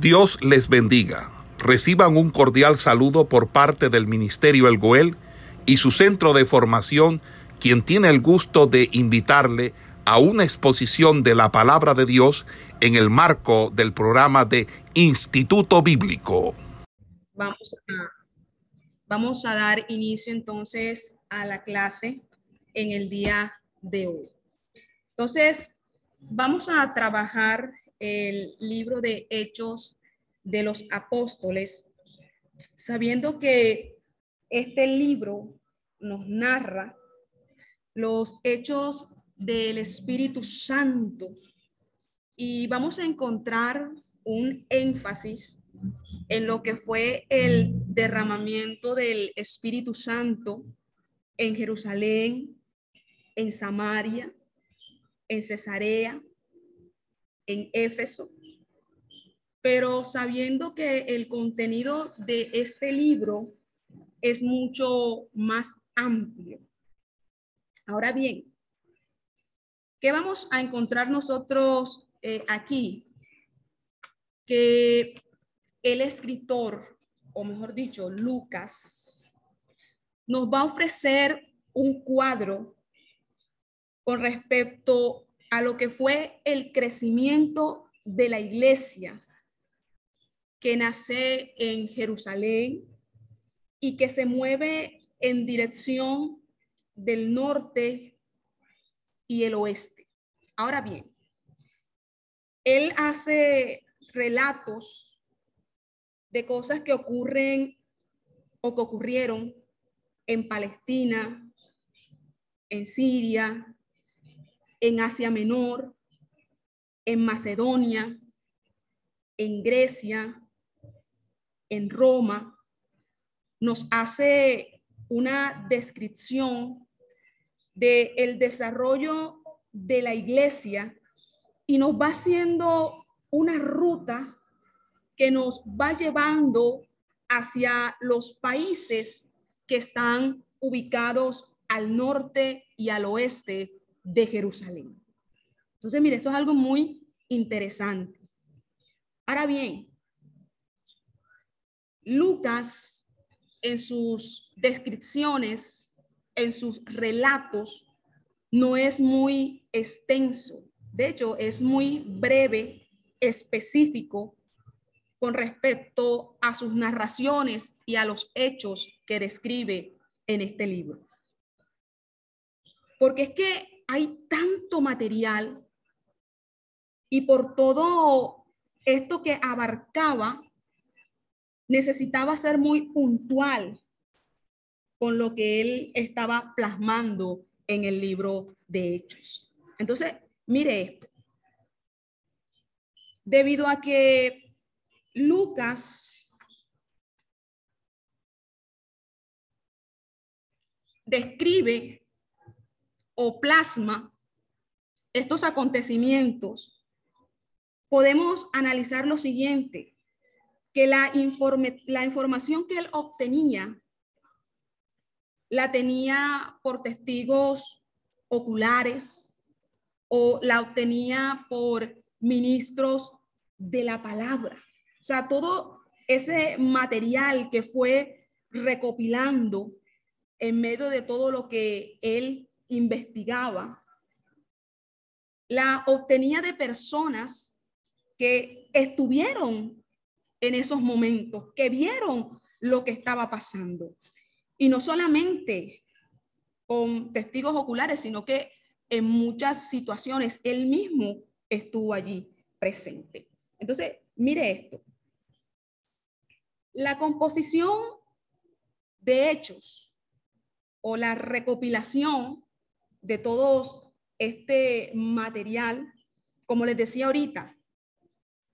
Dios les bendiga. Reciban un cordial saludo por parte del Ministerio El Goel y su centro de formación, quien tiene el gusto de invitarle a una exposición de la palabra de Dios en el marco del programa de Instituto Bíblico. Vamos a, vamos a dar inicio entonces a la clase en el día de hoy. Entonces, vamos a trabajar el libro de Hechos de los Apóstoles, sabiendo que este libro nos narra los hechos del Espíritu Santo. Y vamos a encontrar un énfasis en lo que fue el derramamiento del Espíritu Santo en Jerusalén, en Samaria, en Cesarea, en Éfeso, pero sabiendo que el contenido de este libro es mucho más amplio. Ahora bien, ¿qué vamos a encontrar nosotros eh, aquí? Que el escritor, o mejor dicho, Lucas, nos va a ofrecer un cuadro con respecto a lo que fue el crecimiento de la iglesia que nace en Jerusalén y que se mueve en dirección del norte y el oeste. Ahora bien, él hace relatos de cosas que ocurren o que ocurrieron en Palestina, en Siria, en Asia Menor, en Macedonia, en Grecia, en Roma, nos hace una descripción del el desarrollo de la iglesia y nos va haciendo una ruta que nos va llevando hacia los países que están ubicados al norte y al oeste de Jerusalén. Entonces, mire, eso es algo muy interesante. Ahora bien, Lucas en sus descripciones, en sus relatos, no es muy extenso. De hecho, es muy breve, específico con respecto a sus narraciones y a los hechos que describe en este libro. Porque es que hay tanto material y por todo esto que abarcaba, necesitaba ser muy puntual con lo que él estaba plasmando en el libro de Hechos. Entonces, mire esto. Debido a que Lucas describe o plasma estos acontecimientos, podemos analizar lo siguiente, que la, informe, la información que él obtenía la tenía por testigos oculares o la obtenía por ministros de la palabra. O sea, todo ese material que fue recopilando en medio de todo lo que él investigaba, la obtenía de personas que estuvieron en esos momentos, que vieron lo que estaba pasando. Y no solamente con testigos oculares, sino que en muchas situaciones él mismo estuvo allí presente. Entonces, mire esto. La composición de hechos o la recopilación de todo este material, como les decía ahorita,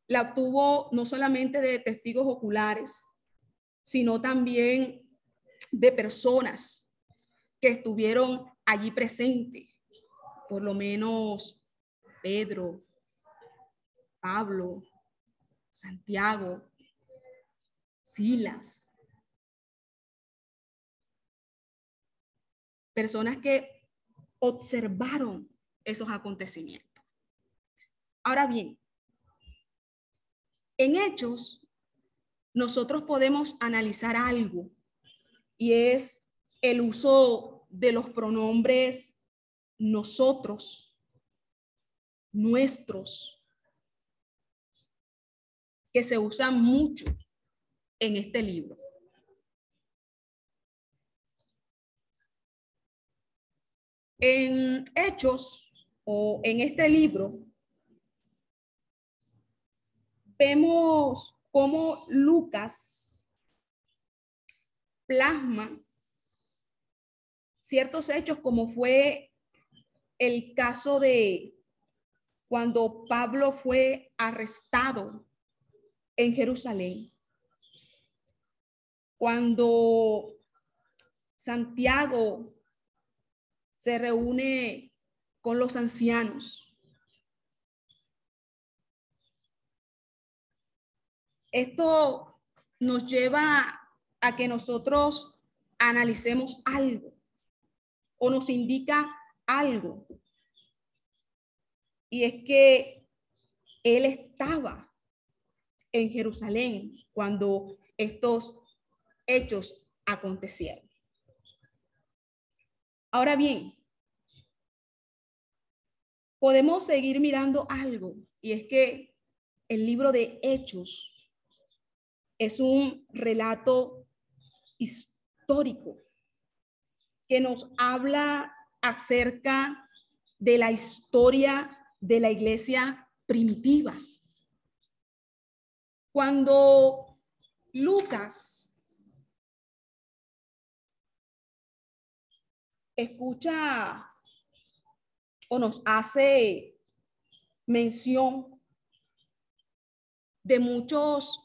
la obtuvo no solamente de testigos oculares, sino también de personas que estuvieron allí presentes, por lo menos Pedro, Pablo, Santiago, Silas. Personas que observaron esos acontecimientos. Ahora bien, En hechos, nosotros podemos analizar algo y es el uso de los pronombres nosotros, nuestros, que se usan mucho en este libro. En Hechos o en este libro, vemos cómo Lucas plasma ciertos hechos como fue el caso de cuando Pablo fue arrestado en Jerusalén, cuando Santiago se reúne con los ancianos. Esto nos lleva a que nosotros analicemos algo o nos indica algo. Y es que él estaba en Jerusalén cuando estos hechos acontecieron. Ahora bien, podemos seguir mirando algo y es que el libro de Hechos es un relato histórico que nos habla acerca de la historia de la iglesia primitiva. Cuando Lucas escucha o nos hace mención de muchos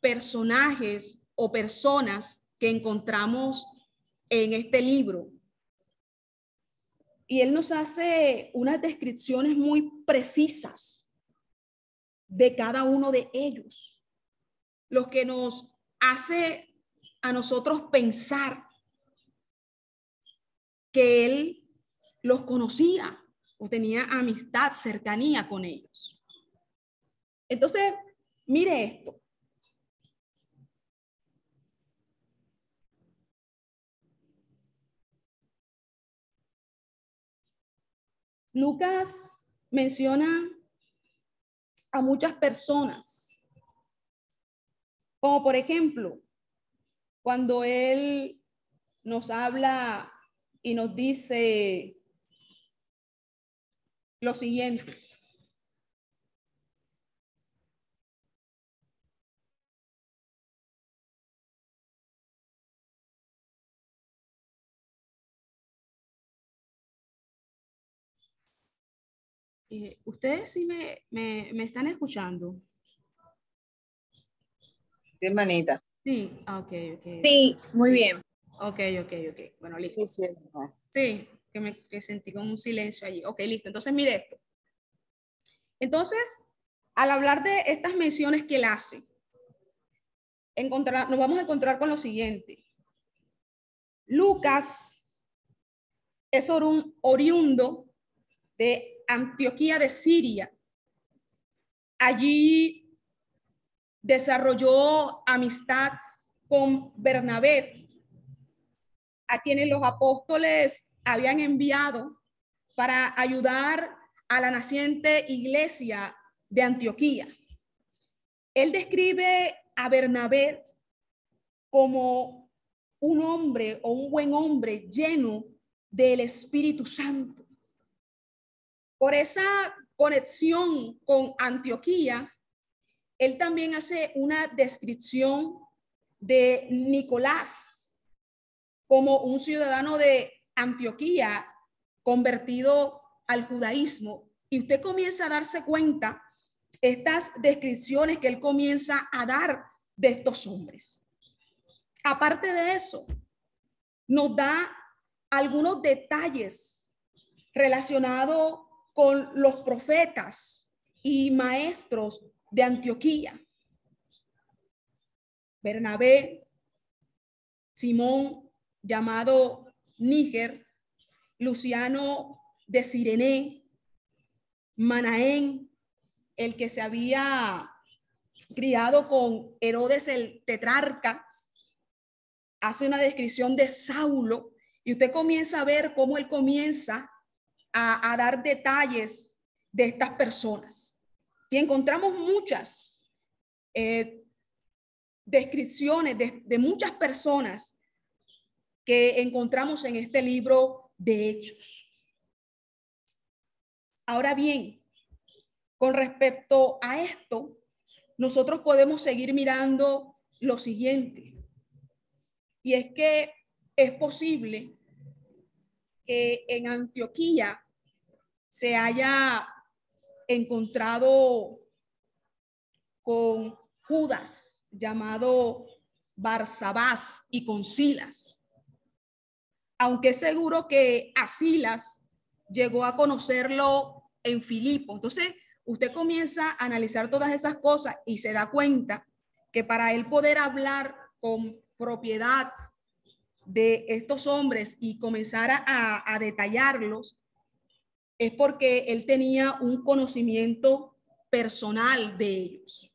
personajes o personas que encontramos en este libro. Y él nos hace unas descripciones muy precisas de cada uno de ellos, lo que nos hace a nosotros pensar que él los conocía o tenía amistad, cercanía con ellos. Entonces, mire esto. Lucas menciona a muchas personas, como por ejemplo, cuando él nos habla y nos dice lo siguiente. Eh, Ustedes sí me, me, me, están escuchando. Bien, manita. Sí, ah, ok, ok. Sí, muy bien. Ok, ok, ok. Bueno, listo. Sí, que me que sentí como un silencio allí. Ok, listo. Entonces, mire esto. Entonces, al hablar de estas menciones que él hace, encontrar, nos vamos a encontrar con lo siguiente. Lucas es un oriundo de Antioquía de Siria. Allí desarrolló amistad con Bernabé, a quienes los apóstoles habían enviado para ayudar a la naciente iglesia de Antioquía. Él describe a Bernabé como un hombre o un buen hombre lleno del Espíritu Santo. Por esa conexión con Antioquía, él también hace una descripción de Nicolás, como un ciudadano de Antioquía convertido al judaísmo. Y usted comienza a darse cuenta estas descripciones que él comienza a dar de estos hombres. Aparte de eso, nos da algunos detalles relacionados con los profetas y maestros de Antioquía. Bernabé, Simón llamado Níger, Luciano de Sirene, Manaén, el que se había criado con Herodes el tetrarca, hace una descripción de Saulo y usted comienza a ver cómo él comienza a, dar detalles de estas personas. Y encontramos muchas eh, descripciones de, de muchas personas que encontramos en este libro de Hechos. Ahora bien, con respecto a esto, nosotros podemos seguir mirando lo siguiente. Y es que es posible que en Antioquía se haya encontrado con Judas llamado Barsabás y con Silas. Aunque es seguro que a Silas llegó a conocerlo en Filipo. Entonces, usted comienza a analizar todas esas cosas y se da cuenta que para él poder hablar con propiedad de estos hombres y comenzar a, a detallarlos, es porque él tenía un conocimiento personal de ellos.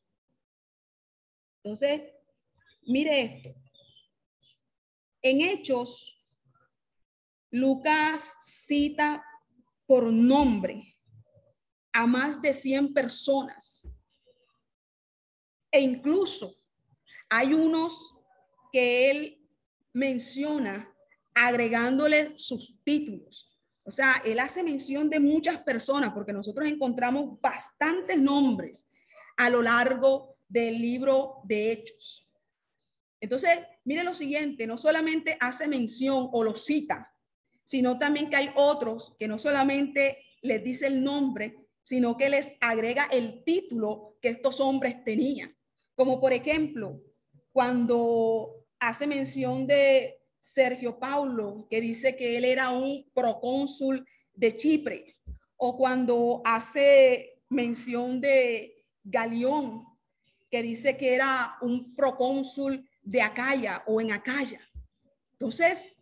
Entonces, mire esto. En Hechos, Lucas cita por nombre a más de 100 personas. E incluso hay unos que él menciona agregándole sus títulos. O sea, él hace mención de muchas personas porque nosotros encontramos bastantes nombres a lo largo del libro de Hechos. Entonces, mire lo siguiente, no solamente hace mención o lo cita, sino también que hay otros que no solamente les dice el nombre, sino que les agrega el título que estos hombres tenían. Como por ejemplo, cuando hace mención de Sergio Paulo, que dice que él era un procónsul de Chipre, o cuando hace mención de Galeón, que dice que era un procónsul de Acaya o en Acaya. Entonces,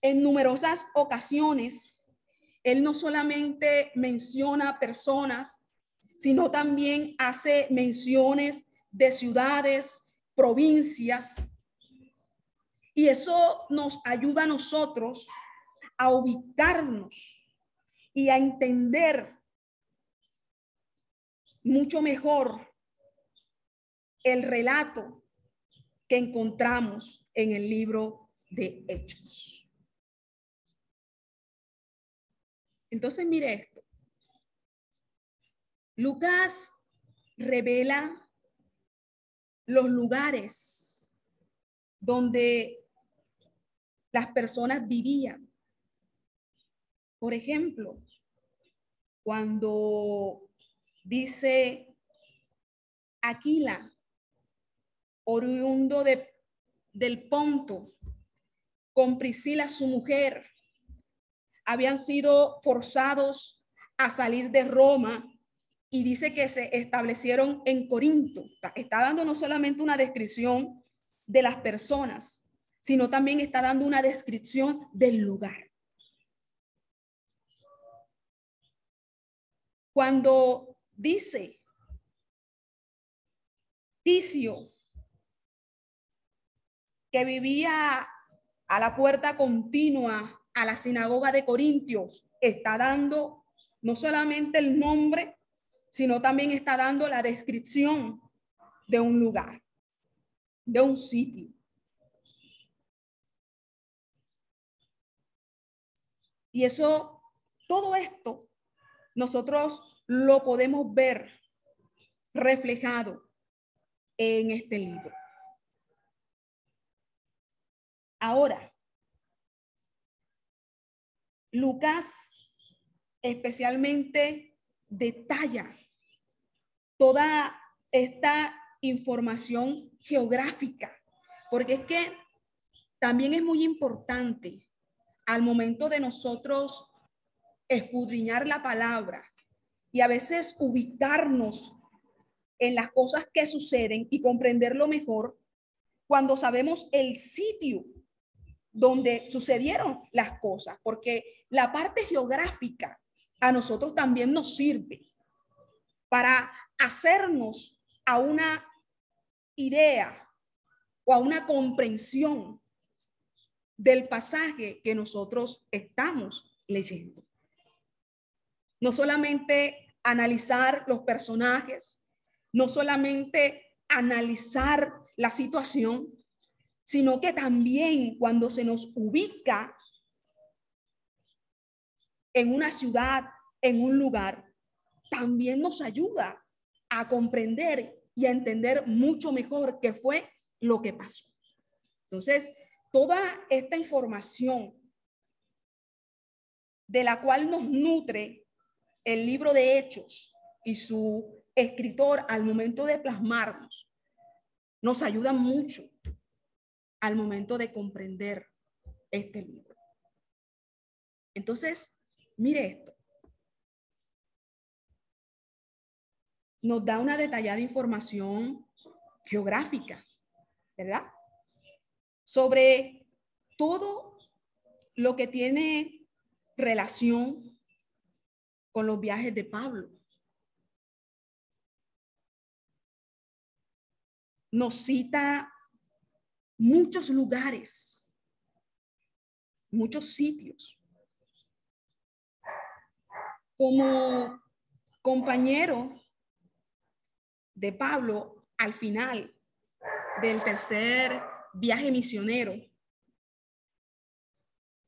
en numerosas ocasiones, él no solamente menciona personas, sino también hace menciones de ciudades, provincias. Y eso nos ayuda a nosotros a ubicarnos y a entender mucho mejor el relato que encontramos en el libro de Hechos. Entonces, mire esto. Lucas revela los lugares donde las personas vivían. Por ejemplo, cuando dice Aquila, oriundo de, del Ponto, con Priscila su mujer, habían sido forzados a salir de Roma y dice que se establecieron en Corinto. Está dando no solamente una descripción de las personas, sino también está dando una descripción del lugar. Cuando dice Ticio que vivía a la puerta continua a la sinagoga de Corintios está dando no solamente el nombre, sino también está dando la descripción de un lugar, de un sitio. Y eso, todo esto, nosotros lo podemos ver reflejado en este libro. Ahora, Lucas especialmente detalla toda esta información geográfica, porque es que también es muy importante al momento de nosotros escudriñar la palabra y a veces ubicarnos en las cosas que suceden y comprenderlo mejor cuando sabemos el sitio donde sucedieron las cosas, porque la parte geográfica a nosotros también nos sirve para hacernos a una idea o a una comprensión del pasaje que nosotros estamos leyendo. No solamente analizar los personajes, no solamente analizar la situación, sino que también cuando se nos ubica en una ciudad, en un lugar, también nos ayuda a comprender y a entender mucho mejor qué fue lo que pasó. Entonces, toda esta información de la cual nos nutre el libro de Hechos y su escritor al momento de plasmarnos, nos ayuda mucho al momento de comprender este libro. Entonces, mire esto. Nos da una detallada información geográfica, ¿verdad? Sobre todo lo que tiene relación con los viajes de Pablo. Nos cita muchos lugares, muchos sitios. Como compañero de Pablo al final del tercer viaje misionero,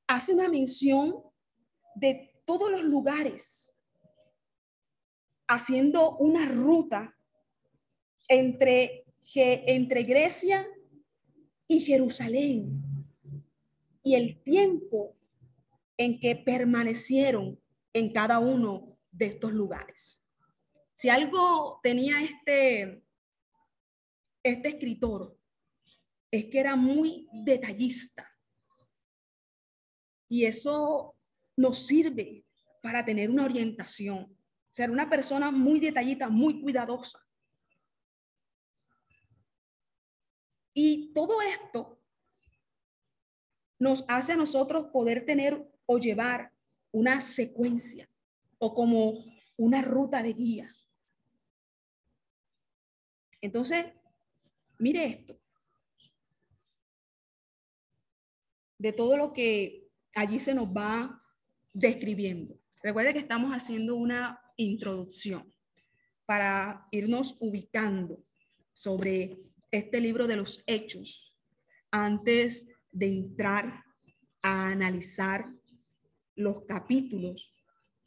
hace una mención de todos los lugares, haciendo una ruta entre, entre Grecia y Jerusalén y el tiempo en que permanecieron en cada uno de estos lugares. Si algo tenía este, este escritor, es que era muy detallista. Y eso nos sirve para tener una orientación. Ser una persona muy detallita, muy cuidadosa. Y todo esto nos hace a nosotros poder tener o llevar una secuencia o como una ruta de guía. Entonces, mire esto. De todo lo que allí se nos va describiendo. Recuerde que estamos haciendo una introducción para irnos ubicando sobre este libro de los hechos antes de entrar a analizar los capítulos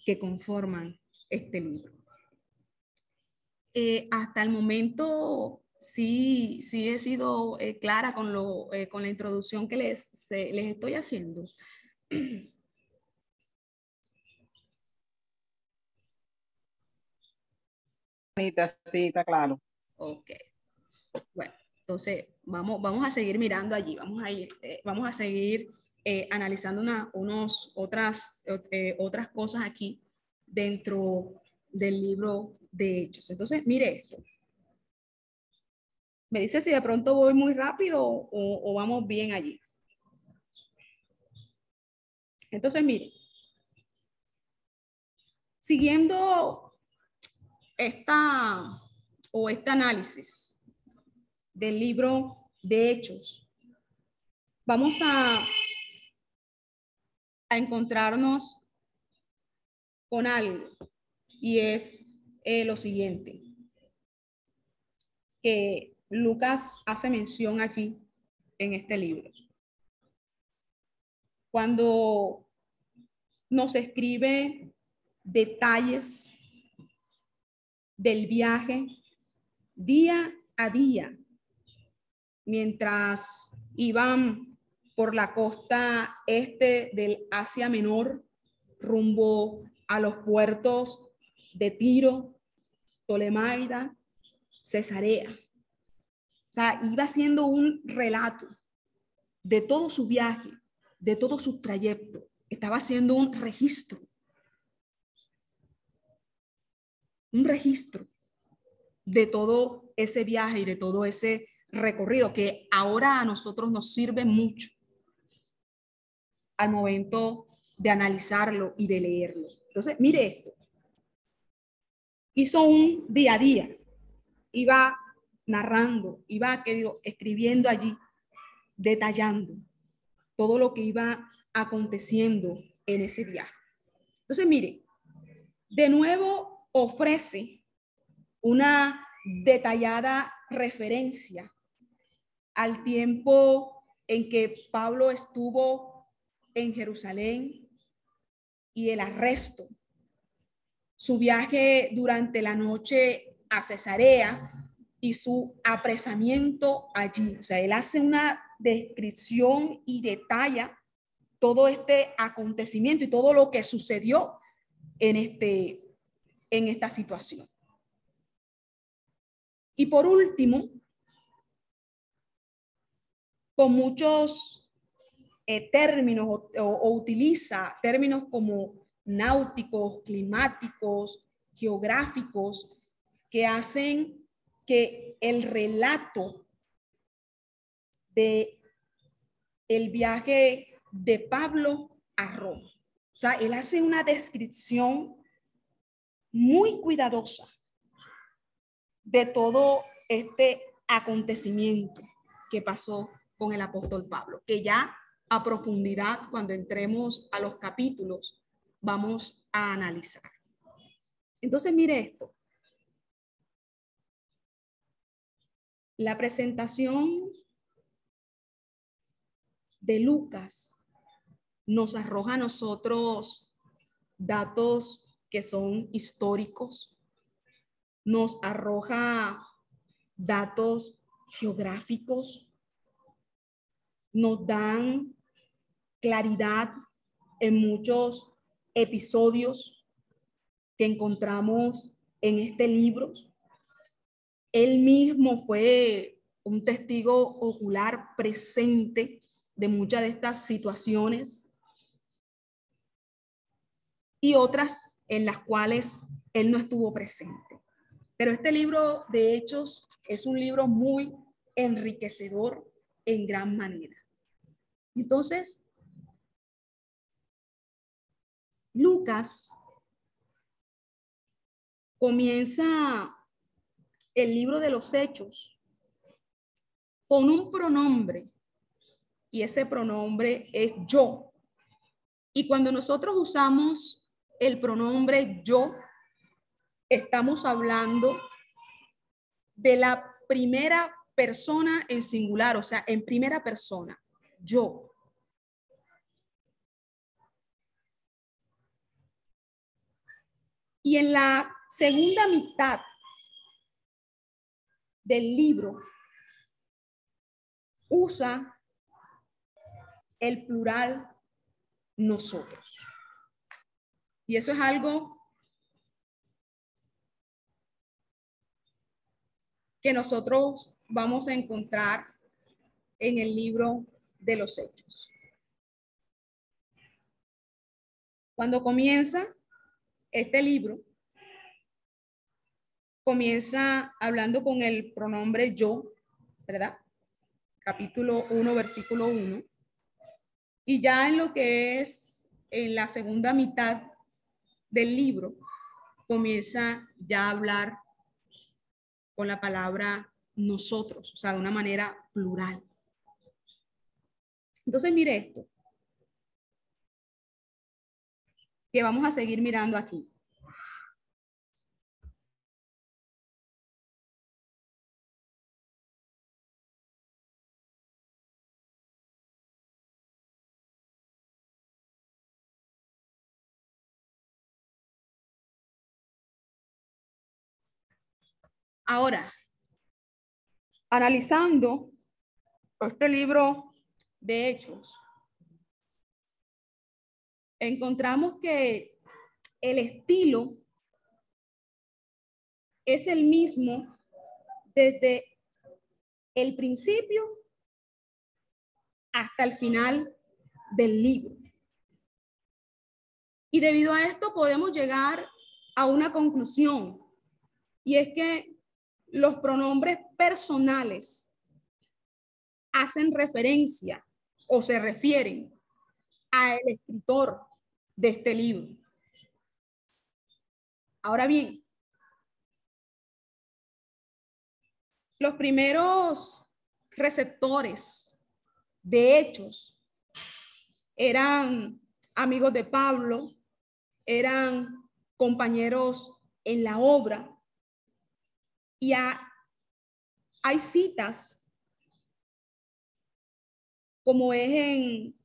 que conforman este libro. Eh, hasta el momento sí, sí he sido eh, clara con, lo, eh, con la introducción que les, les estoy haciendo. Sí, está claro. Ok. Bueno, entonces vamos, vamos a seguir mirando allí, vamos a ir, eh, vamos a seguir eh, analizando una, unos, otras, eh, otras cosas aquí dentro del libro de Hechos. Entonces, mire esto. Me dice si de pronto voy muy rápido o, o vamos bien allí. Entonces, mire, siguiendo esta o este análisis del libro de Hechos, vamos a, a encontrarnos con algo y es eh, lo siguiente, que Lucas hace mención aquí en este libro. Cuando nos escribe detalles del viaje día a día mientras iban por la costa este del Asia Menor rumbo a los puertos de Tiro, Tolemaida, Cesarea. O sea, iba haciendo un relato de todo su viaje, de todo su trayecto. Estaba haciendo un registro. Un registro de todo ese viaje y de todo ese recorrido que ahora a nosotros nos sirve mucho al momento de analizarlo y de leerlo. Entonces, mire esto. Hizo un día a día. Iba narrando, iba querido, escribiendo allí, detallando todo lo que iba aconteciendo en ese viaje. Entonces, mire, de nuevo ofrece una detallada referencia al tiempo en que Pablo estuvo en Jerusalén y el arresto, su viaje durante la noche a Cesarea y su apresamiento allí. O sea, él hace una descripción y detalla todo este acontecimiento y todo lo que sucedió en, este, en esta situación. Y por último, con muchos eh, términos o, utiliza términos como náuticos, climáticos, geográficos, que hacen que el relato de el viaje de Pablo a Roma. O sea, él hace una descripción muy cuidadosa de todo este acontecimiento que pasó con el apóstol Pablo, que ya a profundidad, cuando entremos a los capítulos, vamos a analizar. Entonces, mire esto. La presentación de Lucas nos arroja a nosotros datos que son históricos, nos arroja datos geográficos, nos dan claridad en muchos episodios que encontramos en este libro. Él mismo fue un testigo ocular presente de muchas de estas situaciones y otras en las cuales él no estuvo presente. Pero este libro de Hechos es un libro muy enriquecedor en gran manera. Entonces, Lucas comienza el libro de los hechos con un pronombre y ese pronombre es yo. Y cuando nosotros usamos el pronombre yo, estamos hablando de la primera persona en singular, o sea, en primera persona, yo. Y en la segunda mitad del libro usa el plural nosotros. Y eso es algo que nosotros vamos a encontrar en el libro de los hechos. Cuando comienza este libro, comienza hablando con el pronombre yo, ¿verdad? Capítulo 1, versículo 1. Y ya en lo que es en la segunda mitad del libro, comienza ya a hablar con la palabra nosotros, o sea, de una manera plural. Entonces, mire esto, que vamos a seguir mirando aquí. Ahora, analizando este libro de hechos, encontramos que el estilo es el mismo desde el principio hasta el final del libro. Y debido a esto podemos llegar a una conclusión, y es que los pronombres personales hacen referencia o se refieren al escritor de este libro. Ahora bien, los primeros receptores de hechos eran amigos de Pablo, eran compañeros en la obra. Y hay citas, como es en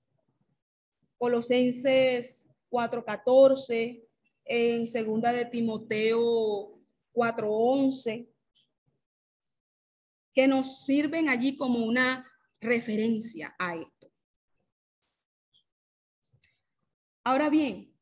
Colosenses 4:14, en segunda de Timoteo 4:11, que nos sirven allí como una referencia a esto. Ahora bien,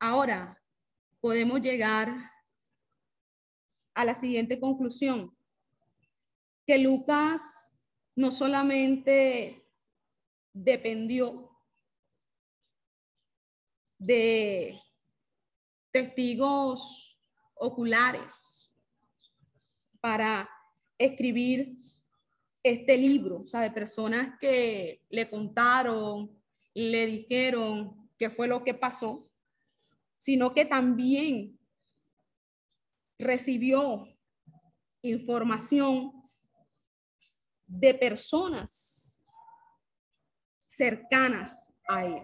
Ahora podemos llegar a la siguiente conclusión, que Lucas no solamente dependió de testigos oculares para escribir este libro, o sea, de personas que le contaron, le dijeron qué fue lo que pasó, sino que también recibió información de personas cercanas a él.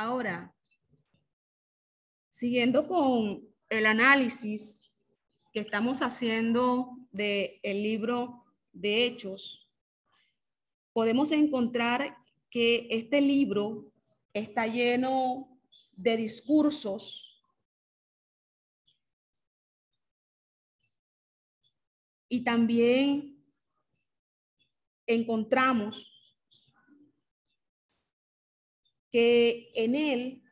Ahora, siguiendo con el análisis que estamos haciendo del el libro de Hechos, podemos encontrar que este libro está lleno de discursos y también encontramos que en él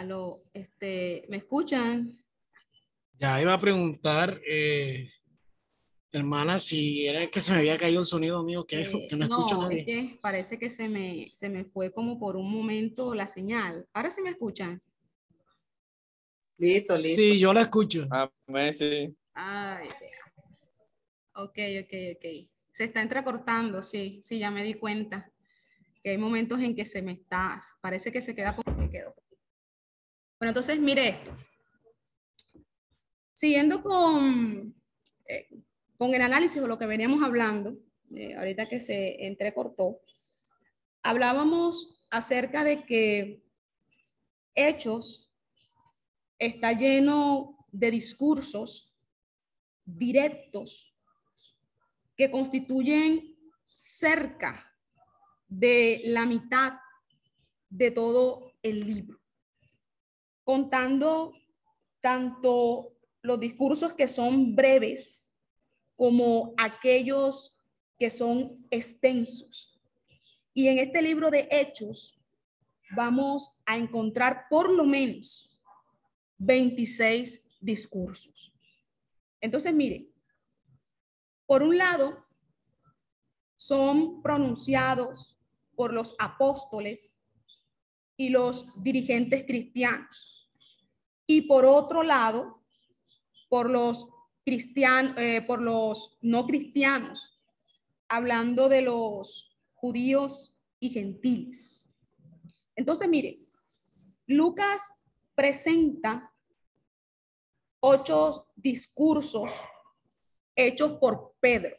Aló, este, ¿me escuchan? Ya iba a preguntar, eh, hermana, si era que se me había caído el sonido mío, que, Eh, que no escucho es nadie. que parece que se me, se me fue como por un momento la señal. Ahora sí me escuchan. Listo, listo. Sí, yo la escucho. Amén, sí. Ay, ok, ok, ok. Se está entrecortando, sí, sí, ya me di cuenta. Que hay momentos en que se me está, parece que se queda como que quedó. Bueno, entonces mire esto. Siguiendo con, eh, con el análisis de lo que veníamos hablando, eh, ahorita que se entrecortó, hablábamos acerca de que Hechos está lleno de discursos directos que constituyen cerca de la mitad de todo el libro, contando tanto los discursos que son breves como aquellos que son extensos. Y en este libro de Hechos vamos a encontrar por lo menos 26 discursos. Entonces, mire, por un lado, son pronunciados por los apóstoles y los dirigentes cristianos. Y por otro lado, por los cristianos, eh, por los no cristianos, hablando de los judíos y gentiles. Entonces, mire, Lucas presenta ocho discursos hechos por Pedro.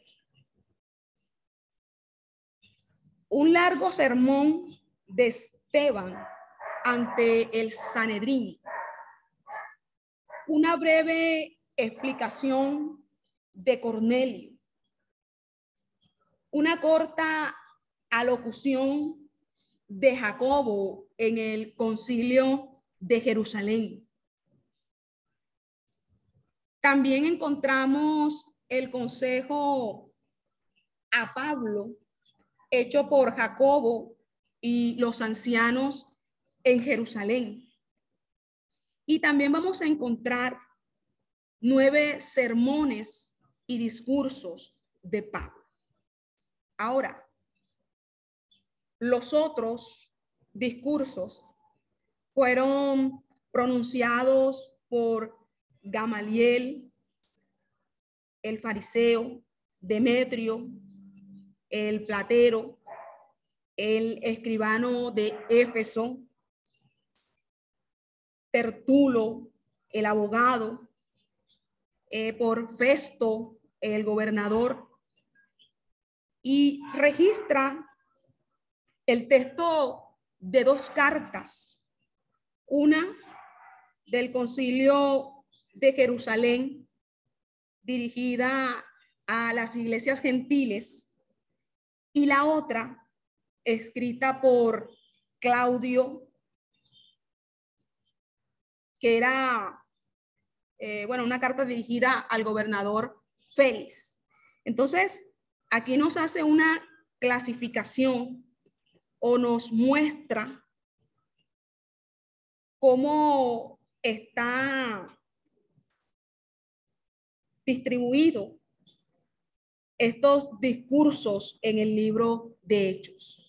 Un largo sermón de Esteban ante el Sanedrín. Una breve explicación de Cornelio. Una corta alocución de Jacobo en el concilio de Jerusalén. También encontramos el consejo a Pablo hecho por Jacobo y los ancianos en Jerusalén. Y también vamos a encontrar nueve sermones y discursos de Pablo. Ahora, los otros discursos fueron pronunciados por Gamaliel, el fariseo, Demetrio, el platero, el escribano de Éfeso, Tertulo, el abogado, eh, por Festo, el gobernador, y registra el texto de dos cartas, una del concilio de Jerusalén dirigida a las iglesias gentiles y la otra escrita por Claudio, que era, eh, bueno, una carta dirigida al gobernador Félix. Entonces, aquí nos hace una clasificación o nos muestra cómo está distribuido estos discursos en el libro de Hechos.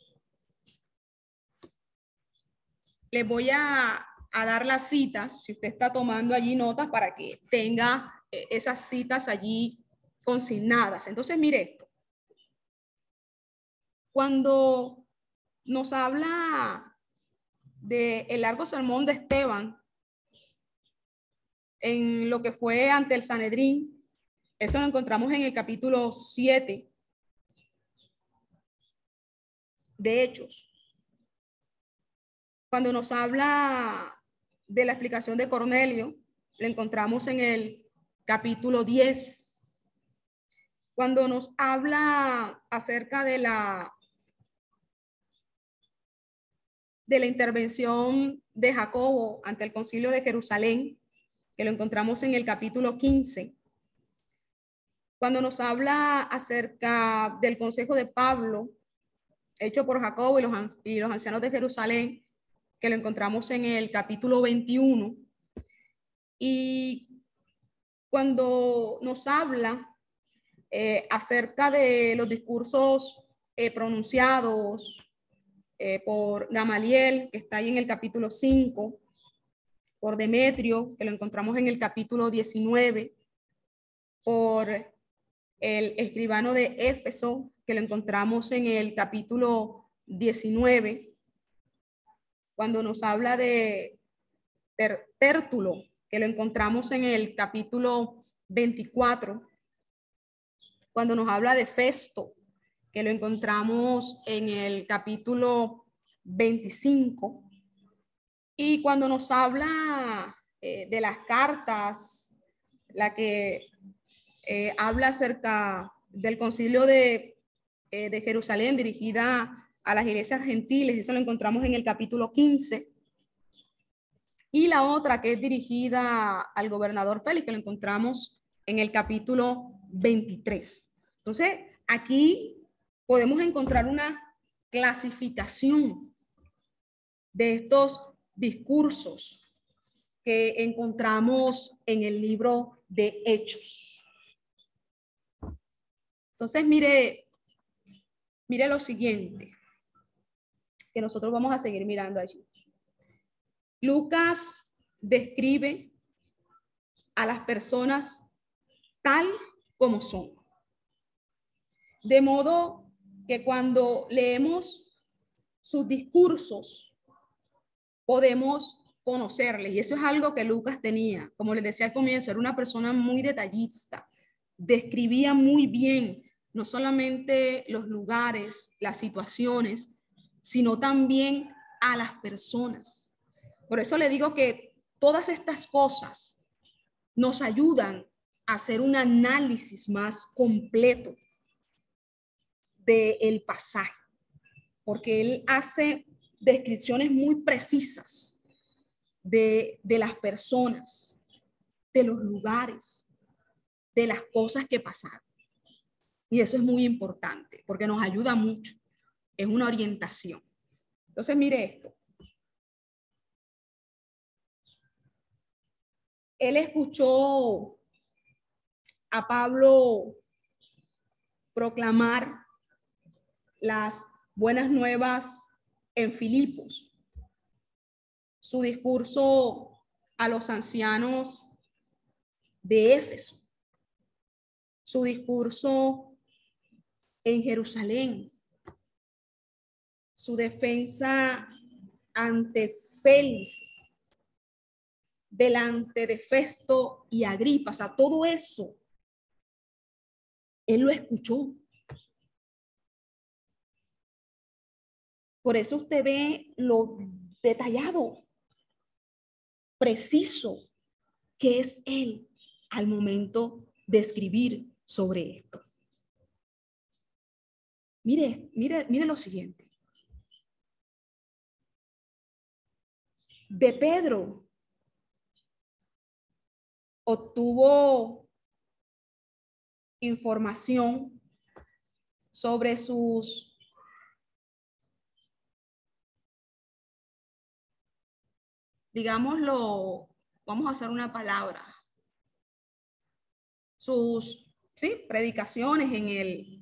Les voy a, dar las citas, si usted está tomando allí notas, para que tenga eh, esas citas allí consignadas. Entonces, mire esto. Cuando nos habla de el largo sermón de Esteban en lo que fue ante el Sanedrín, eso lo encontramos en el capítulo 7 de Hechos. Cuando nos habla de la explicación de Cornelio, lo encontramos en el capítulo 10. Cuando nos habla acerca de la de la intervención de Jacobo ante el concilio de Jerusalén, que lo encontramos en el capítulo 15 cuando nos habla acerca del consejo de Pablo, hecho por Jacobo y los ancianos de Jerusalén, que lo encontramos en el capítulo 21. Y cuando nos habla eh, acerca de los discursos eh, pronunciados eh, por Gamaliel, que está ahí en el capítulo 5, por Demetrio, que lo encontramos en el capítulo 19, por el escribano de Éfeso, que lo encontramos en el capítulo 19, cuando nos habla de Tértulo, que lo encontramos en el capítulo 24, cuando nos habla de Festo, que lo encontramos en el capítulo 25, y cuando nos habla eh, de las cartas, la que eh, habla acerca del concilio de, eh, de Jerusalén dirigida a las iglesias gentiles, eso lo encontramos en el capítulo 15. Y la otra que es dirigida al gobernador Félix, que lo encontramos en el capítulo 23. Entonces, aquí podemos encontrar una clasificación de estos discursos que encontramos en el libro de Hechos. Entonces, mire, mire lo siguiente, que nosotros vamos a seguir mirando allí. Lucas describe a las personas tal como son. De modo que cuando leemos sus discursos, podemos conocerles. Y eso es algo que Lucas tenía. Como les decía al comienzo, era una persona muy detallista. Describía muy bien no solamente los lugares, las situaciones, sino también a las personas. Por eso le digo que todas estas cosas nos ayudan a hacer un análisis más completo del el pasaje, porque él hace descripciones muy precisas de, de las personas, de los lugares, de las cosas que pasaron. Y eso es muy importante porque nos ayuda mucho. Es una orientación. Entonces, mire esto. Él escuchó a Pablo proclamar las buenas nuevas en Filipos. Su discurso a los ancianos de Éfeso. Su discurso en Jerusalén. Su defensa ante Félix, delante de Festo y Agripa, o sea, todo eso, él lo escuchó. Por eso usted ve lo detallado, preciso que es él al momento de escribir sobre esto. Mire, mire, mire lo siguiente. De Pedro obtuvo información sobre sus digámoslo, vamos a hacer una palabra, sus ¿sí? predicaciones en el,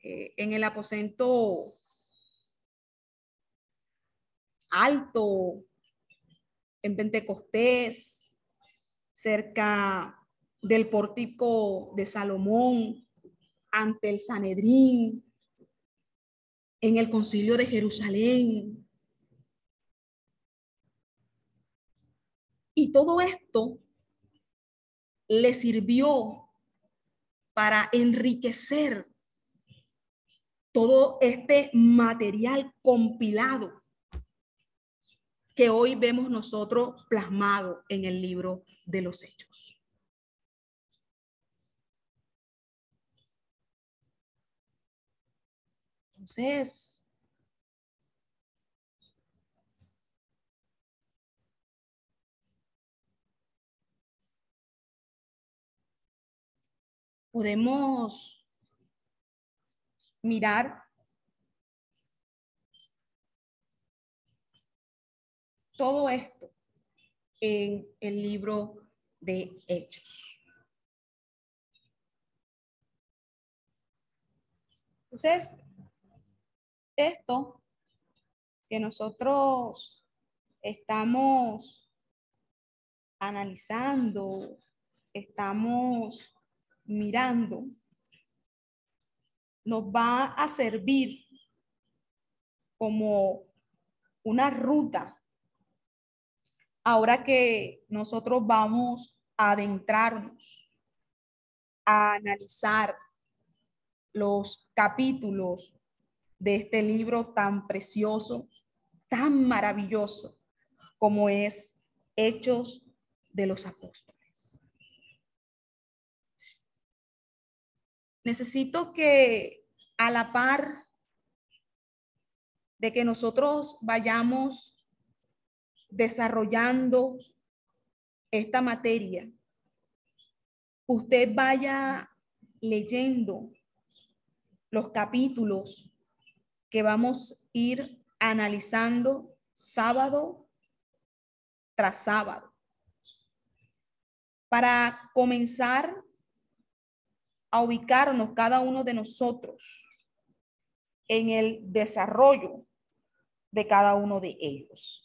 eh, en el aposento alto, en Pentecostés, cerca del pórtico de Salomón, ante el Sanedrín, en el concilio de Jerusalén. Y todo esto le sirvió para enriquecer todo este material compilado que hoy vemos nosotros plasmado en el libro de los hechos. Entonces, podemos mirar todo esto en el libro de Hechos. Entonces, esto que nosotros estamos analizando, estamos mirando, nos va a servir como una ruta ahora que nosotros vamos a adentrarnos a analizar los capítulos de este libro tan precioso, tan maravilloso como es Hechos de los Apóstoles. Necesito que a la par de que nosotros vayamos desarrollando esta materia, usted vaya leyendo los capítulos que vamos a ir analizando sábado tras sábado. Para comenzar a ubicarnos cada uno de nosotros en el desarrollo de cada uno de ellos.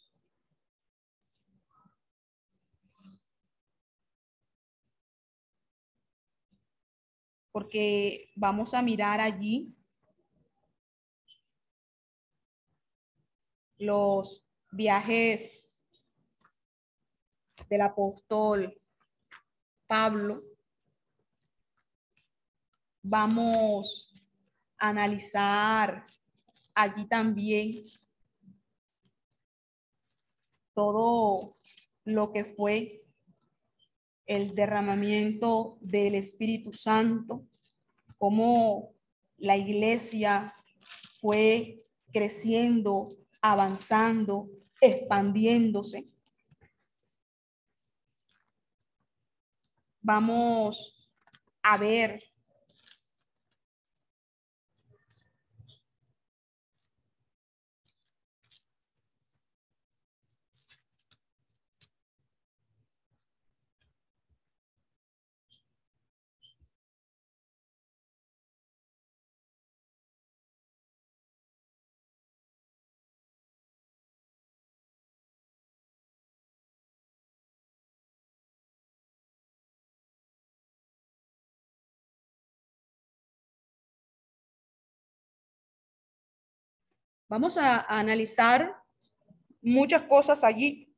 Porque vamos a mirar allí los viajes del apóstol Pablo. Vamos a analizar allí también todo lo que fue el derramamiento del Espíritu Santo, cómo la iglesia fue creciendo, avanzando, expandiéndose. Vamos a ver Vamos a, analizar muchas cosas allí.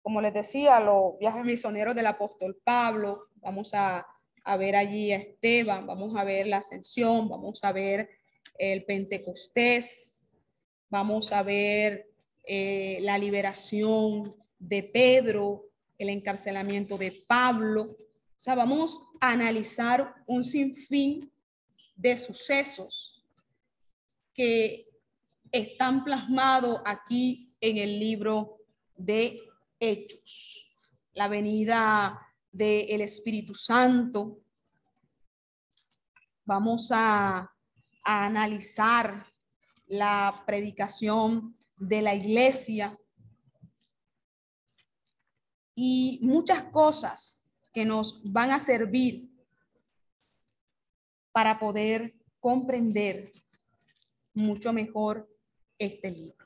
Como les decía, los viajes misioneros del apóstol Pablo, vamos a, ver allí a Esteban, vamos a ver la ascensión, vamos a ver el Pentecostés, vamos a ver eh, la liberación de Pedro, el encarcelamiento de Pablo. O sea, vamos a analizar un sinfín de sucesos que están plasmados aquí en el libro de Hechos. La venida del Espíritu Santo. Vamos a, a analizar la predicación de la iglesia y muchas cosas que nos van a servir para poder comprender mucho mejor este libro.